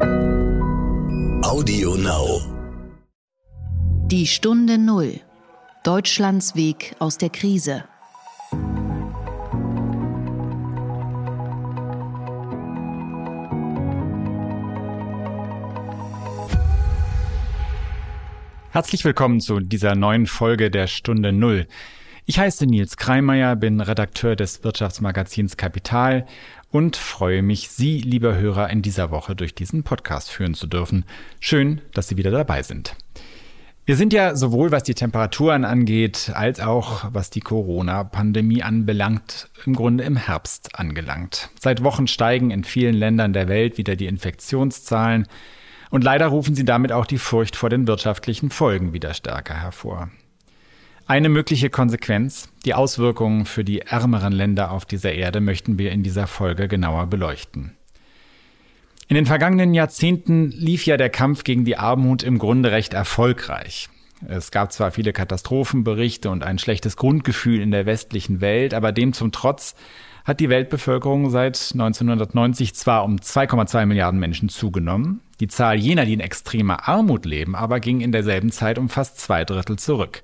Audio Now. Die Stunde Null. Deutschlands Weg aus der Krise. Herzlich willkommen zu dieser neuen Folge der Stunde Null. Ich heiße Nils Kreimeier, bin Redakteur des Wirtschaftsmagazins Kapital und freue mich, Sie, lieber Hörer, in dieser Woche durch diesen Podcast führen zu dürfen. Schön, dass Sie wieder dabei sind. Wir sind ja sowohl was die Temperaturen angeht, als auch was die Corona-Pandemie anbelangt, im Grunde im Herbst angelangt. Seit Wochen steigen in vielen Ländern der Welt wieder die Infektionszahlen und leider rufen sie damit auch die Furcht vor den wirtschaftlichen Folgen wieder stärker hervor. Eine mögliche Konsequenz, die Auswirkungen für die ärmeren Länder auf dieser Erde, möchten wir in dieser Folge genauer beleuchten. In den vergangenen Jahrzehnten lief ja der Kampf gegen die Armut im Grunde recht erfolgreich. Es gab zwar viele Katastrophenberichte und ein schlechtes Grundgefühl in der westlichen Welt, aber dem zum Trotz hat die Weltbevölkerung seit 1990 zwar um 2,2 Milliarden Menschen zugenommen, die Zahl jener, die in extremer Armut leben, aber ging in derselben Zeit um fast zwei Drittel zurück.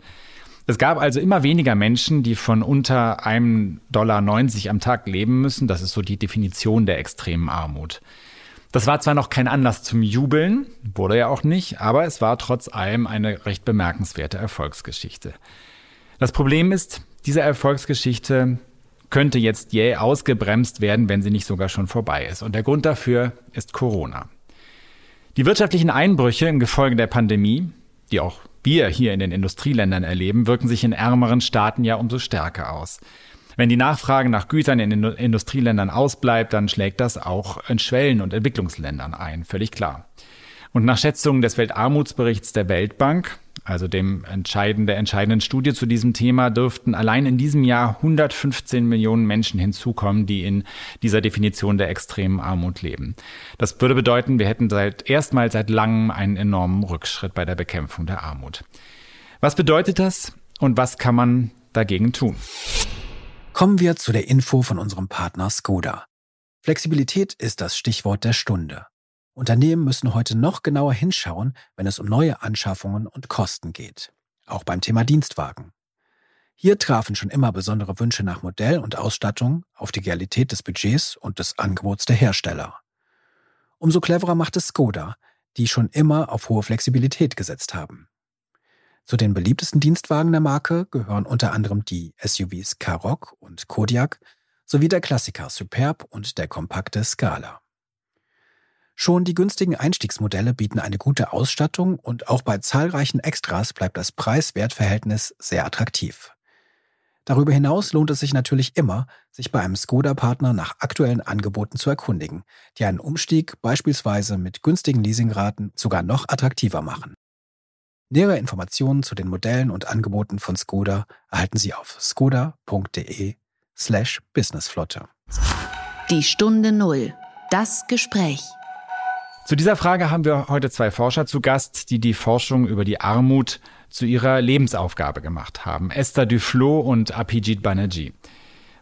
Es gab also immer weniger Menschen, die von unter einem Dollar 90 am Tag leben müssen. Das ist so die Definition der extremen Armut. Das war zwar noch kein Anlass zum Jubeln, wurde ja auch nicht, aber es war trotz allem eine recht bemerkenswerte Erfolgsgeschichte. Das Problem ist, diese Erfolgsgeschichte könnte jetzt jäh ausgebremst werden, wenn sie nicht sogar schon vorbei ist. Und der Grund dafür ist Corona. Die wirtschaftlichen Einbrüche im Gefolge der Pandemie, die auch wir hier in den Industrieländern erleben, wirken sich in ärmeren Staaten ja umso stärker aus. Wenn die Nachfrage nach Gütern in den Industrieländern ausbleibt, dann schlägt das auch in Schwellen- und Entwicklungsländern ein, völlig klar. Und nach Schätzungen des Weltarmutsberichts der Weltbank also dem entscheidenden, der entscheidenden Studie zu diesem Thema, dürften allein in diesem Jahr 115 Millionen Menschen hinzukommen, die in dieser Definition der extremen Armut leben. Das würde bedeuten, wir hätten seit erstmals seit langem einen enormen Rückschritt bei der Bekämpfung der Armut. Was bedeutet das und was kann man dagegen tun? Kommen wir zu der Info von unserem Partner Skoda. Flexibilität ist das Stichwort der Stunde. Unternehmen müssen heute noch genauer hinschauen, wenn es um neue Anschaffungen und Kosten geht. Auch beim Thema Dienstwagen. Hier trafen schon immer besondere Wünsche nach Modell und Ausstattung auf die Realität des Budgets und des Angebots der Hersteller. Umso cleverer macht es Skoda, die schon immer auf hohe Flexibilität gesetzt haben. Zu den beliebtesten Dienstwagen der Marke gehören unter anderem die SUVs Karoq und Kodiak sowie der Klassiker Superb und der kompakte Scala. Schon die günstigen Einstiegsmodelle bieten eine gute Ausstattung und auch bei zahlreichen Extras bleibt das Preis-Wert-Verhältnis sehr attraktiv. Darüber hinaus lohnt es sich natürlich immer, sich bei einem Skoda-Partner nach aktuellen Angeboten zu erkundigen, die einen Umstieg beispielsweise mit günstigen Leasingraten sogar noch attraktiver machen. Nähere Informationen zu den Modellen und Angeboten von Skoda erhalten Sie auf skoda.de slash businessflotte. Die Stunde Null. Das Gespräch. Zu dieser Frage haben wir heute zwei Forscher zu Gast, die die Forschung über die Armut zu ihrer Lebensaufgabe gemacht haben. Esther Duflo und Apijit Banerjee.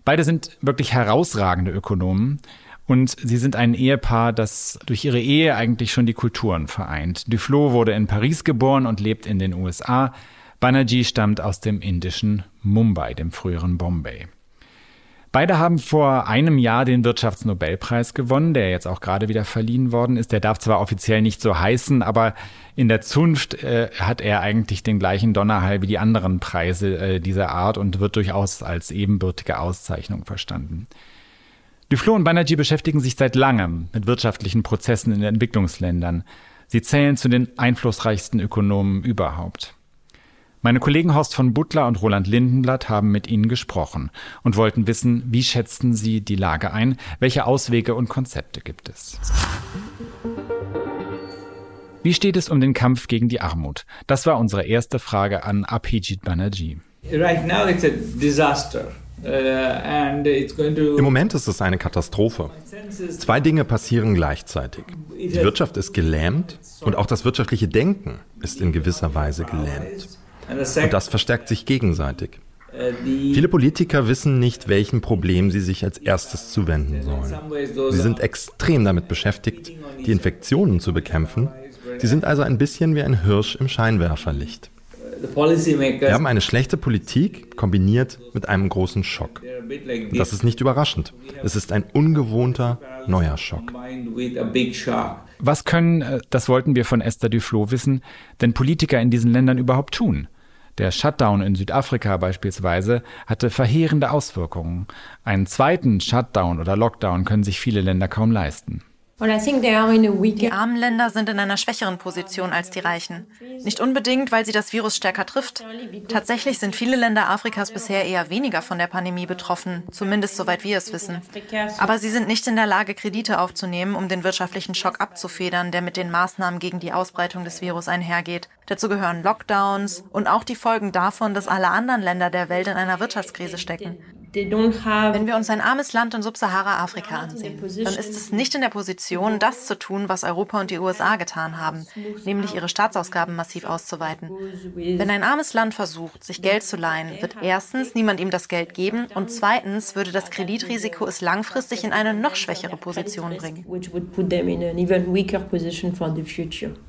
Beide sind wirklich herausragende Ökonomen und sie sind ein Ehepaar, das durch ihre Ehe eigentlich schon die Kulturen vereint. Duflo wurde in Paris geboren und lebt in den USA. Banerjee stammt aus dem indischen Mumbai, dem früheren Bombay. Beide haben vor einem Jahr den Wirtschaftsnobelpreis gewonnen, der jetzt auch gerade wieder verliehen worden ist. Der darf zwar offiziell nicht so heißen, aber in der Zunft äh, hat er eigentlich den gleichen Donnerhall wie die anderen Preise äh, dieser Art und wird durchaus als ebenbürtige Auszeichnung verstanden. Duflo und Banerjee beschäftigen sich seit langem mit wirtschaftlichen Prozessen in Entwicklungsländern. Sie zählen zu den einflussreichsten Ökonomen überhaupt. Meine Kollegen Horst von Butler und Roland Lindenblatt haben mit Ihnen gesprochen und wollten wissen, wie schätzen Sie die Lage ein, welche Auswege und Konzepte gibt es. Wie steht es um den Kampf gegen die Armut? Das war unsere erste Frage an Abhijit Banerjee. Right now it's a disaster. Uh, Im Moment ist es eine Katastrophe. Zwei Dinge passieren gleichzeitig. Die Wirtschaft ist gelähmt und auch das wirtschaftliche Denken ist in gewisser Weise gelähmt. Und das verstärkt sich gegenseitig. Viele Politiker wissen nicht, welchen Problem sie sich als erstes zuwenden sollen. Sie sind extrem damit beschäftigt, die Infektionen zu bekämpfen. Sie sind also ein bisschen wie ein Hirsch im Scheinwerferlicht. Wir haben eine schlechte Politik kombiniert mit einem großen Schock. Das ist nicht überraschend. Es ist ein ungewohnter neuer Schock. Was können, äh, das wollten wir von Esther Duflo wissen, denn Politiker in diesen Ländern überhaupt tun? Der Shutdown in Südafrika beispielsweise hatte verheerende Auswirkungen. Einen zweiten Shutdown oder Lockdown können sich viele Länder kaum leisten. Die armen Länder sind in einer schwächeren Position als die reichen. Nicht unbedingt, weil sie das Virus stärker trifft. Tatsächlich sind viele Länder Afrikas bisher eher weniger von der Pandemie betroffen, zumindest soweit wir es wissen. Aber sie sind nicht in der Lage, Kredite aufzunehmen, um den wirtschaftlichen Schock abzufedern, der mit den Maßnahmen gegen die Ausbreitung des Virus einhergeht. Dazu gehören Lockdowns und auch die Folgen davon, dass alle anderen Länder der Welt in einer Wirtschaftskrise stecken. Wenn wir uns ein armes Land in Subsahara-Afrika ansehen, dann ist es nicht in der Position, das zu tun, was Europa und die USA getan haben, nämlich ihre Staatsausgaben massiv auszuweiten. Wenn ein armes Land versucht, sich Geld zu leihen, wird erstens niemand ihm das Geld geben und zweitens würde das Kreditrisiko es langfristig in eine noch schwächere Position bringen.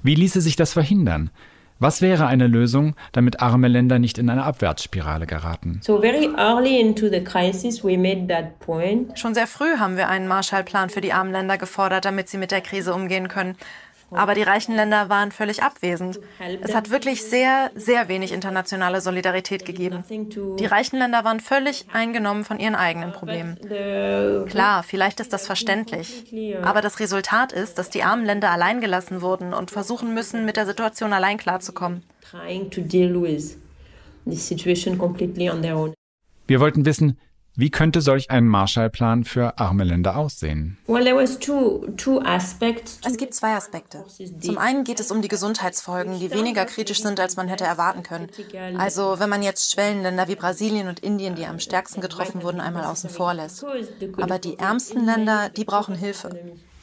Wie ließe sich das verhindern? Was wäre eine Lösung, damit arme Länder nicht in eine Abwärtsspirale geraten? Schon sehr früh haben wir einen Marshallplan für die armen Länder gefordert, damit sie mit der Krise umgehen können. Aber die reichen Länder waren völlig abwesend. Es hat wirklich sehr, sehr wenig internationale Solidarität gegeben. Die reichen Länder waren völlig eingenommen von ihren eigenen Problemen. Klar, vielleicht ist das verständlich. Aber das Resultat ist, dass die armen Länder allein gelassen wurden und versuchen müssen, mit der Situation allein klarzukommen. Wir wollten wissen, wie könnte solch ein Marshallplan für arme Länder aussehen? Es gibt zwei Aspekte. Zum einen geht es um die Gesundheitsfolgen, die weniger kritisch sind, als man hätte erwarten können. Also wenn man jetzt Schwellenländer wie Brasilien und Indien, die am stärksten getroffen wurden, einmal außen vor lässt. Aber die ärmsten Länder, die brauchen Hilfe.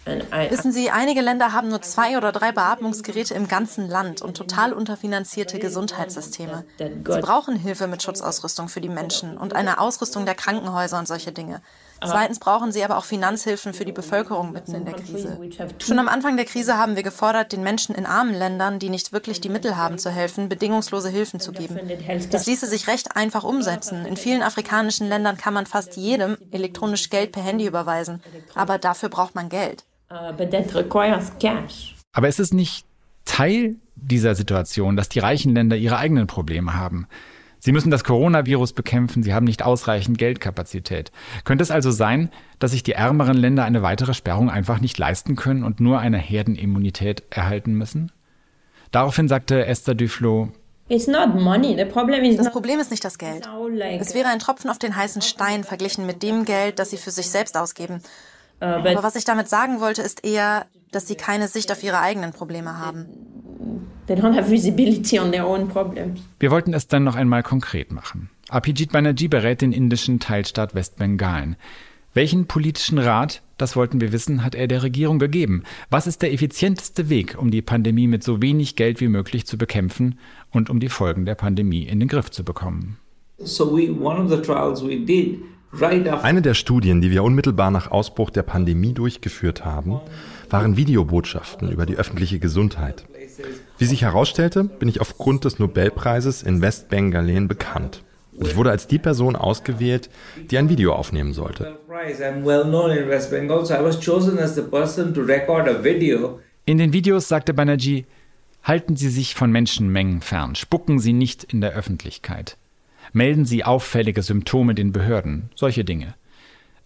Wissen Sie, einige Länder haben nur zwei oder drei Beatmungsgeräte im ganzen Land und total unterfinanzierte Gesundheitssysteme. Sie brauchen Hilfe mit Schutzausrüstung für die Menschen und eine Ausrüstung der Krankenhäuser und solche Dinge. Zweitens brauchen sie aber auch Finanzhilfen für die Bevölkerung mitten in der Krise. Schon am Anfang der Krise haben wir gefordert, den Menschen in armen Ländern, die nicht wirklich die Mittel haben zu helfen, bedingungslose Hilfen zu geben. Das ließe sich recht einfach umsetzen. In vielen afrikanischen Ländern kann man fast jedem elektronisch Geld per Handy überweisen. Aber dafür braucht man Geld. Uh, Aber ist es nicht Teil dieser Situation, dass die reichen Länder ihre eigenen Probleme haben? Sie müssen das Coronavirus bekämpfen, sie haben nicht ausreichend Geldkapazität. Könnte es also sein, dass sich die ärmeren Länder eine weitere Sperrung einfach nicht leisten können und nur eine Herdenimmunität erhalten müssen? Daraufhin sagte Esther Duflo, das Problem ist nicht das Geld. Es wäre ein Tropfen auf den heißen Stein verglichen mit dem Geld, das sie für sich selbst ausgeben. Aber was ich damit sagen wollte, ist eher, dass sie keine Sicht auf ihre eigenen Probleme haben. Wir wollten es dann noch einmal konkret machen. Abhijit Banerjee berät den indischen Teilstaat Westbengalen. Welchen politischen Rat, das wollten wir wissen, hat er der Regierung gegeben? Was ist der effizienteste Weg, um die Pandemie mit so wenig Geld wie möglich zu bekämpfen und um die Folgen der Pandemie in den Griff zu bekommen? So we, one of the trials we did eine der Studien, die wir unmittelbar nach Ausbruch der Pandemie durchgeführt haben, waren Videobotschaften über die öffentliche Gesundheit. Wie sich herausstellte, bin ich aufgrund des Nobelpreises in Westbengalen bekannt. Und ich wurde als die Person ausgewählt, die ein Video aufnehmen sollte. In den Videos sagte Banerjee, halten Sie sich von Menschenmengen fern, spucken Sie nicht in der Öffentlichkeit. Melden Sie auffällige Symptome den Behörden, solche Dinge.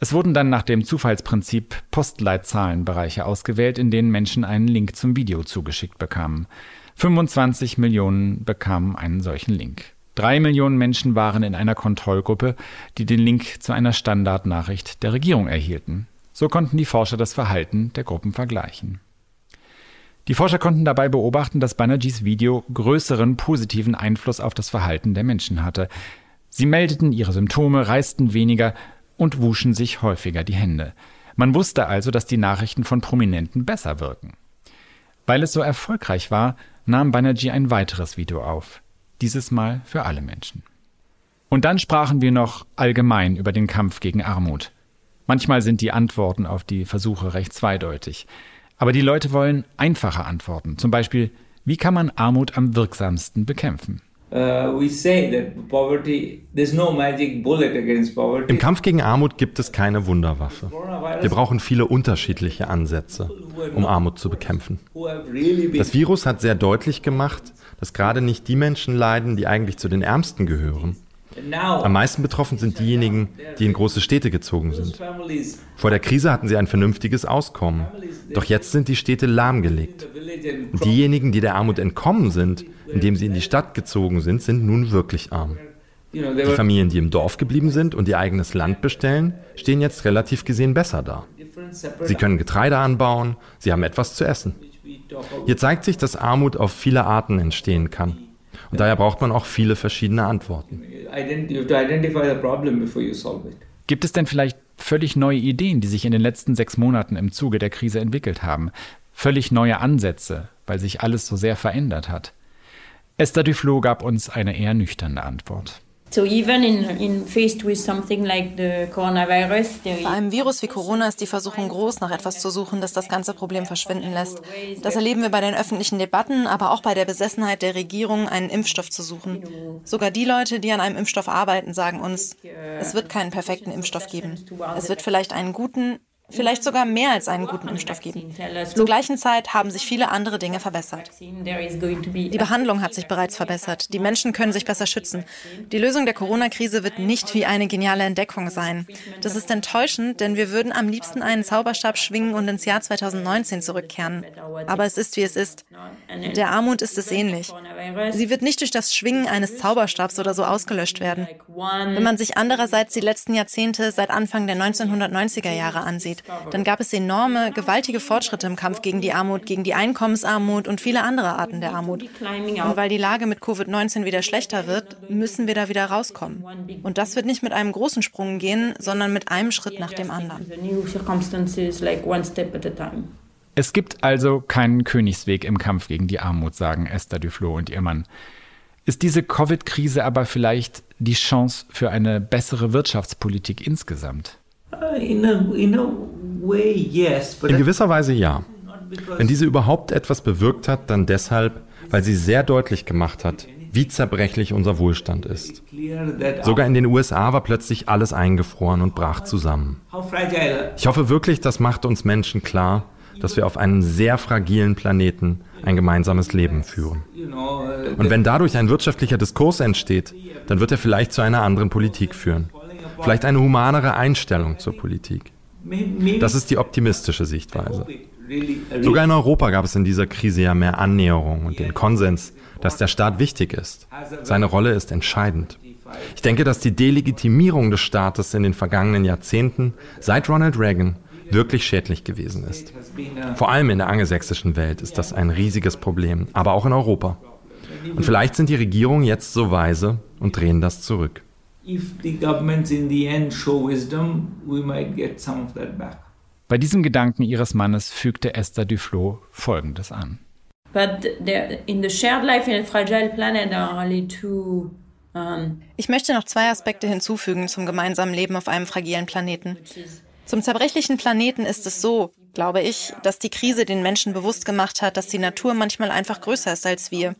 Es wurden dann nach dem Zufallsprinzip Postleitzahlenbereiche ausgewählt, in denen Menschen einen Link zum Video zugeschickt bekamen. 25 Millionen bekamen einen solchen Link. Drei Millionen Menschen waren in einer Kontrollgruppe, die den Link zu einer Standardnachricht der Regierung erhielten. So konnten die Forscher das Verhalten der Gruppen vergleichen. Die Forscher konnten dabei beobachten, dass Banerjees Video größeren positiven Einfluss auf das Verhalten der Menschen hatte. Sie meldeten ihre Symptome, reisten weniger und wuschen sich häufiger die Hände. Man wusste also, dass die Nachrichten von Prominenten besser wirken. Weil es so erfolgreich war, nahm Banerjee ein weiteres Video auf. Dieses Mal für alle Menschen. Und dann sprachen wir noch allgemein über den Kampf gegen Armut. Manchmal sind die Antworten auf die Versuche recht zweideutig. Aber die Leute wollen einfache Antworten. Zum Beispiel, wie kann man Armut am wirksamsten bekämpfen? Uh, Im Kampf gegen Armut gibt es keine Wunderwaffe. Wir brauchen viele unterschiedliche Ansätze, um Armut zu bekämpfen. Das Virus hat sehr deutlich gemacht, dass gerade nicht die Menschen leiden, die eigentlich zu den Ärmsten gehören. Am meisten betroffen sind diejenigen, die in große Städte gezogen sind. Vor der Krise hatten sie ein vernünftiges Auskommen. Doch jetzt sind die Städte lahmgelegt. Und diejenigen, die der Armut entkommen sind, indem sie in die Stadt gezogen sind, sind nun wirklich arm. Die Familien, die im Dorf geblieben sind und ihr eigenes Land bestellen, stehen jetzt relativ gesehen besser da. Sie können Getreide anbauen, sie haben etwas zu essen. Hier zeigt sich, dass Armut auf viele Arten entstehen kann. Und daher braucht man auch viele verschiedene Antworten. Gibt es denn vielleicht völlig neue Ideen, die sich in den letzten sechs Monaten im Zuge der Krise entwickelt haben? Völlig neue Ansätze, weil sich alles so sehr verändert hat? Esther Duflo gab uns eine eher nüchterne Antwort. Bei einem Virus wie Corona ist die Versuchung groß, nach etwas zu suchen, das das ganze Problem verschwinden lässt. Das erleben wir bei den öffentlichen Debatten, aber auch bei der Besessenheit der Regierung, einen Impfstoff zu suchen. Sogar die Leute, die an einem Impfstoff arbeiten, sagen uns, es wird keinen perfekten Impfstoff geben. Es wird vielleicht einen guten, vielleicht sogar mehr als einen guten Impfstoff geben. Zur gleichen Zeit haben sich viele andere Dinge verbessert. Die Behandlung hat sich bereits verbessert. Die Menschen können sich besser schützen. Die Lösung der Corona-Krise wird nicht wie eine geniale Entdeckung sein. Das ist enttäuschend, denn wir würden am liebsten einen Zauberstab schwingen und ins Jahr 2019 zurückkehren. Aber es ist, wie es ist. Der Armut ist es ähnlich. Sie wird nicht durch das Schwingen eines Zauberstabs oder so ausgelöscht werden. Wenn man sich andererseits die letzten Jahrzehnte seit Anfang der 1990er Jahre ansieht, geht, dann gab es enorme, gewaltige Fortschritte im Kampf gegen die Armut, gegen die Einkommensarmut und viele andere Arten der Armut. Und weil die Lage mit Covid-19 wieder schlechter wird, müssen wir da wieder rauskommen. Und das wird nicht mit einem großen Sprung gehen, sondern mit einem Schritt nach dem anderen. Es gibt also keinen Königsweg im Kampf gegen die Armut, sagen Esther Duflo und ihr Mann. Ist diese Covid-Krise aber vielleicht die Chance für eine bessere Wirtschaftspolitik insgesamt? In gewisser Weise ja. Wenn diese überhaupt etwas bewirkt hat, dann deshalb, weil sie sehr deutlich gemacht hat, wie zerbrechlich unser Wohlstand ist. Sogar in den USA war plötzlich alles eingefroren und brach zusammen. Ich hoffe wirklich, das macht uns Menschen klar, dass wir auf einem sehr fragilen Planeten ein gemeinsames Leben führen. Und wenn dadurch ein wirtschaftlicher Diskurs entsteht, dann wird er vielleicht zu einer anderen Politik führen vielleicht eine humanere Einstellung zur Politik. Das ist die optimistische Sichtweise. Sogar in Europa gab es in dieser Krise ja mehr Annäherung und den Konsens, dass der Staat wichtig ist. Seine Rolle ist entscheidend. Ich denke, dass die Delegitimierung des Staates in den vergangenen Jahrzehnten seit Ronald Reagan wirklich schädlich gewesen ist. Vor allem in der angelsächsischen Welt ist das ein riesiges Problem, aber auch in Europa. Und vielleicht sind die Regierungen jetzt so weise und drehen das zurück if the governments in the end show wisdom, we might get some of that back. Bei diesem Gedanken ihres Mannes fügte Esther Duflo Folgendes an. Ich möchte noch zwei Aspekte hinzufügen zum gemeinsamen Leben auf einem fragilen Planeten. Zum zerbrechlichen Planeten ist es so, glaube ich, dass die Krise den Menschen bewusst gemacht hat, dass die Natur manchmal einfach größer ist als wir.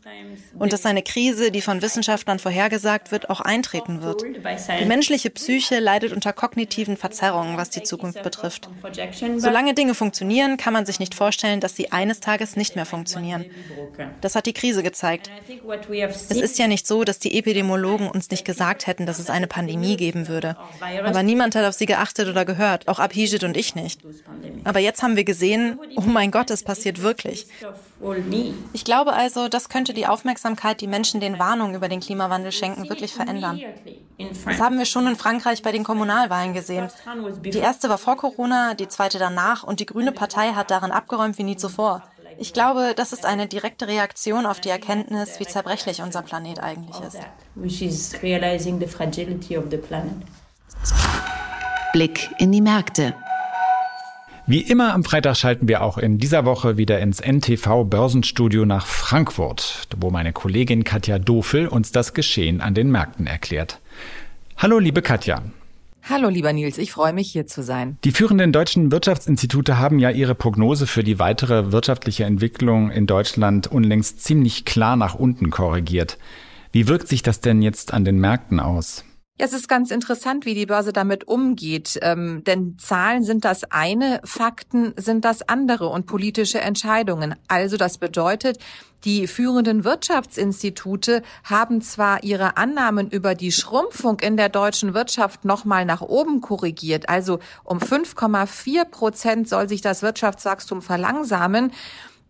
Und dass eine Krise, die von Wissenschaftlern vorhergesagt wird, auch eintreten wird. Die menschliche Psyche leidet unter kognitiven Verzerrungen, was die Zukunft betrifft. Solange Dinge funktionieren, kann man sich nicht vorstellen, dass sie eines Tages nicht mehr funktionieren. Das hat die Krise gezeigt. Es ist ja nicht so, dass die Epidemiologen uns nicht gesagt hätten, dass es eine Pandemie geben würde. Aber niemand hat auf sie geachtet oder gehört, auch Abhijit und ich nicht. Aber jetzt haben haben wir gesehen, oh mein Gott, es passiert wirklich. Ich glaube also, das könnte die Aufmerksamkeit, die Menschen den Warnungen über den Klimawandel schenken, wirklich verändern. Das haben wir schon in Frankreich bei den Kommunalwahlen gesehen. Die erste war vor Corona, die zweite danach und die Grüne Partei hat darin abgeräumt wie nie zuvor. Ich glaube, das ist eine direkte Reaktion auf die Erkenntnis, wie zerbrechlich unser Planet eigentlich ist. Blick in die Märkte. Wie immer am Freitag schalten wir auch in dieser Woche wieder ins NTV Börsenstudio nach Frankfurt, wo meine Kollegin Katja Dofel uns das Geschehen an den Märkten erklärt. Hallo, liebe Katja. Hallo, lieber Nils, ich freue mich, hier zu sein. Die führenden deutschen Wirtschaftsinstitute haben ja ihre Prognose für die weitere wirtschaftliche Entwicklung in Deutschland unlängst ziemlich klar nach unten korrigiert. Wie wirkt sich das denn jetzt an den Märkten aus? Ja, es ist ganz interessant, wie die Börse damit umgeht, ähm, denn Zahlen sind das eine, Fakten sind das andere und politische Entscheidungen. Also das bedeutet, die führenden Wirtschaftsinstitute haben zwar ihre Annahmen über die Schrumpfung in der deutschen Wirtschaft nochmal nach oben korrigiert, also um 5,4 Prozent soll sich das Wirtschaftswachstum verlangsamen.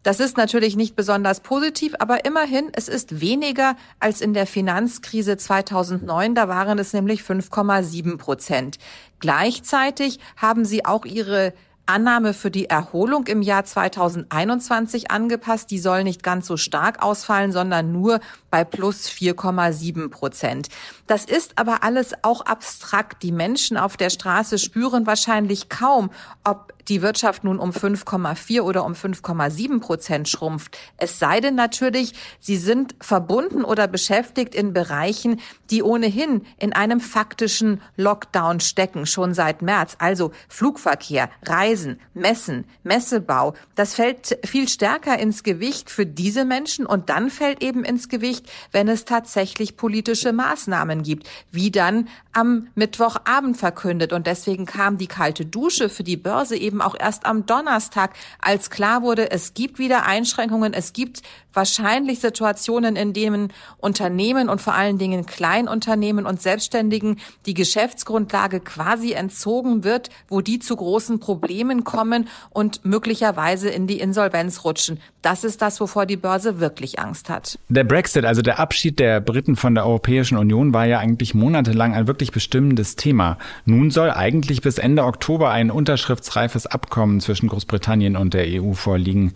Das ist natürlich nicht besonders positiv, aber immerhin, es ist weniger als in der Finanzkrise 2009. Da waren es nämlich 5,7 Prozent. Gleichzeitig haben sie auch ihre Annahme für die Erholung im Jahr 2021 angepasst. Die soll nicht ganz so stark ausfallen, sondern nur bei plus 4,7 Prozent. Das ist aber alles auch abstrakt. Die Menschen auf der Straße spüren wahrscheinlich kaum, ob die Wirtschaft nun um 5,4 oder um 5,7 Prozent schrumpft. Es sei denn natürlich, sie sind verbunden oder beschäftigt in Bereichen, die ohnehin in einem faktischen Lockdown stecken, schon seit März. Also Flugverkehr, Reisen, Messen, Messebau. Das fällt viel stärker ins Gewicht für diese Menschen und dann fällt eben ins Gewicht, wenn es tatsächlich politische Maßnahmen gibt, wie dann am Mittwochabend verkündet. Und deswegen kam die kalte Dusche für die Börse eben auch erst am Donnerstag, als klar wurde, es gibt wieder Einschränkungen, es gibt wahrscheinlich Situationen, in denen Unternehmen und vor allen Dingen Kleinunternehmen und Selbstständigen die Geschäftsgrundlage quasi entzogen wird, wo die zu großen Problemen kommen und möglicherweise in die Insolvenz rutschen. Das ist das, wovor die Börse wirklich Angst hat. Der Brexit, also der Abschied der Briten von der Europäischen Union, war ja eigentlich monatelang ein wirklich bestimmendes Thema. Nun soll eigentlich bis Ende Oktober ein unterschriftsreifes Abkommen zwischen Großbritannien und der EU vorliegen.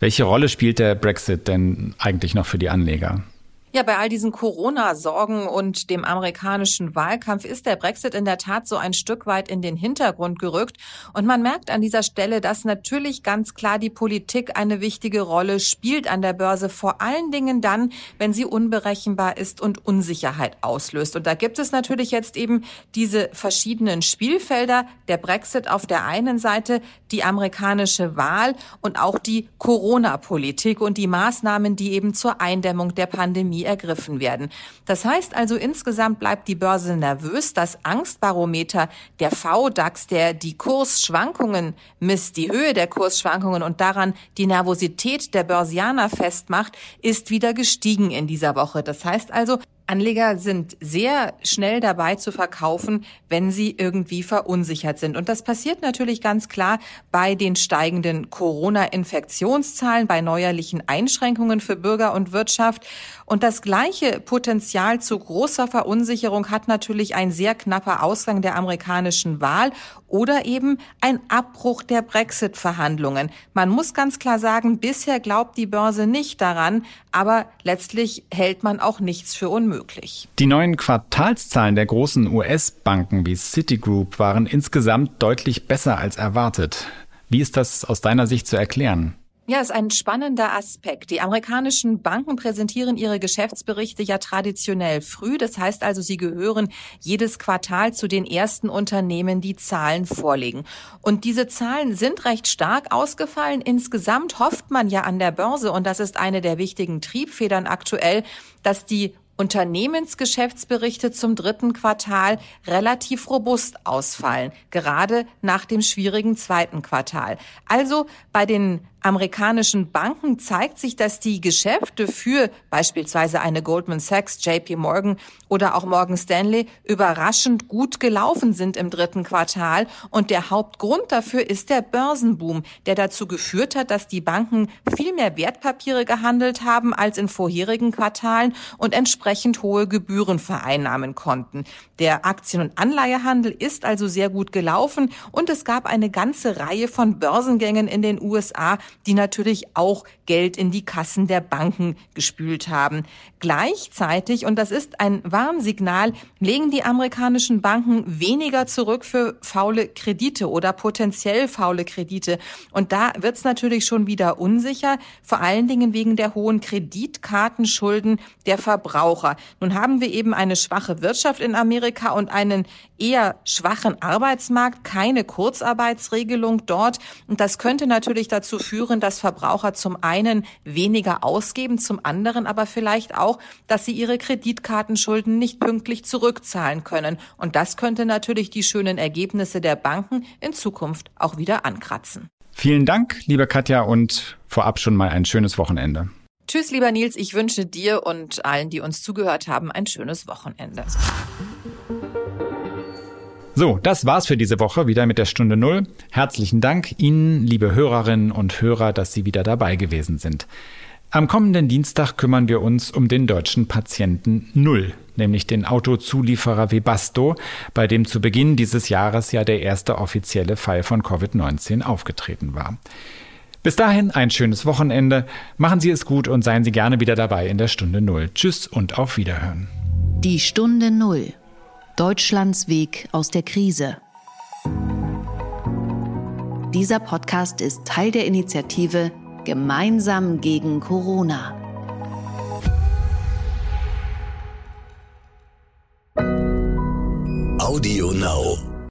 Welche Rolle spielt der Brexit denn eigentlich noch für die Anleger? Ja, bei all diesen Corona-Sorgen und dem amerikanischen Wahlkampf ist der Brexit in der Tat so ein Stück weit in den Hintergrund gerückt. Und man merkt an dieser Stelle, dass natürlich ganz klar die Politik eine wichtige Rolle spielt an der Börse, vor allen Dingen dann, wenn sie unberechenbar ist und Unsicherheit auslöst. Und da gibt es natürlich jetzt eben diese verschiedenen Spielfelder, der Brexit auf der einen Seite, die amerikanische Wahl und auch die Corona-Politik und die Maßnahmen, die eben zur Eindämmung der Pandemie ergriffen werden. Das heißt also, insgesamt bleibt die Börse nervös. Das Angstbarometer, der VDAX, der die Kursschwankungen misst, die Höhe der Kursschwankungen und daran die Nervosität der Börsianer festmacht, ist wieder gestiegen in dieser Woche. Das heißt also, Anleger sind sehr schnell dabei zu verkaufen, wenn sie irgendwie verunsichert sind. Und das passiert natürlich ganz klar bei den steigenden Corona-Infektionszahlen, bei neuerlichen Einschränkungen für Bürger und Wirtschaft. Und das gleiche Potenzial zu großer Verunsicherung hat natürlich ein sehr knapper Ausgang der amerikanischen Wahl oder eben ein Abbruch der Brexit-Verhandlungen. Man muss ganz klar sagen, bisher glaubt die Börse nicht daran, aber letztlich hält man auch nichts für unmöglich. Die neuen Quartalszahlen der großen US-Banken wie Citigroup waren insgesamt deutlich besser als erwartet. Wie ist das aus deiner Sicht zu erklären? Ja, ist ein spannender Aspekt. Die amerikanischen Banken präsentieren ihre Geschäftsberichte ja traditionell früh. Das heißt also, sie gehören jedes Quartal zu den ersten Unternehmen, die Zahlen vorlegen. Und diese Zahlen sind recht stark ausgefallen. Insgesamt hofft man ja an der Börse, und das ist eine der wichtigen Triebfedern aktuell, dass die Unternehmensgeschäftsberichte zum dritten Quartal relativ robust ausfallen, gerade nach dem schwierigen zweiten Quartal. Also bei den amerikanischen Banken zeigt sich, dass die Geschäfte für beispielsweise eine Goldman Sachs, JP Morgan oder auch Morgan Stanley überraschend gut gelaufen sind im dritten Quartal. Und der Hauptgrund dafür ist der Börsenboom, der dazu geführt hat, dass die Banken viel mehr Wertpapiere gehandelt haben als in vorherigen Quartalen und entsprechend hohe Gebühren vereinnahmen konnten. Der Aktien- und Anleihehandel ist also sehr gut gelaufen und es gab eine ganze Reihe von Börsengängen in den USA, die natürlich auch Geld in die Kassen der Banken gespült haben. Gleichzeitig, und das ist ein Warnsignal, legen die amerikanischen Banken weniger zurück für faule Kredite oder potenziell faule Kredite. Und da wird es natürlich schon wieder unsicher, vor allen Dingen wegen der hohen Kreditkartenschulden der Verbraucher. Nun haben wir eben eine schwache Wirtschaft in Amerika und einen eher schwachen Arbeitsmarkt, keine Kurzarbeitsregelung dort. Und das könnte natürlich dazu führen, dass Verbraucher zum einen weniger ausgeben, zum anderen aber vielleicht auch, dass sie ihre Kreditkartenschulden nicht pünktlich zurückzahlen können. Und das könnte natürlich die schönen Ergebnisse der Banken in Zukunft auch wieder ankratzen. Vielen Dank, liebe Katja, und vorab schon mal ein schönes Wochenende. Tschüss, lieber Nils. Ich wünsche dir und allen, die uns zugehört haben, ein schönes Wochenende. So, das war's für diese Woche wieder mit der Stunde Null. Herzlichen Dank Ihnen, liebe Hörerinnen und Hörer, dass Sie wieder dabei gewesen sind. Am kommenden Dienstag kümmern wir uns um den deutschen Patienten Null, nämlich den Autozulieferer Webasto, bei dem zu Beginn dieses Jahres ja der erste offizielle Fall von Covid-19 aufgetreten war. Bis dahin ein schönes Wochenende. Machen Sie es gut und seien Sie gerne wieder dabei in der Stunde Null. Tschüss und auf Wiederhören. Die Stunde Null Deutschlands Weg aus der Krise. Dieser Podcast ist Teil der Initiative Gemeinsam gegen Corona. Audio Now.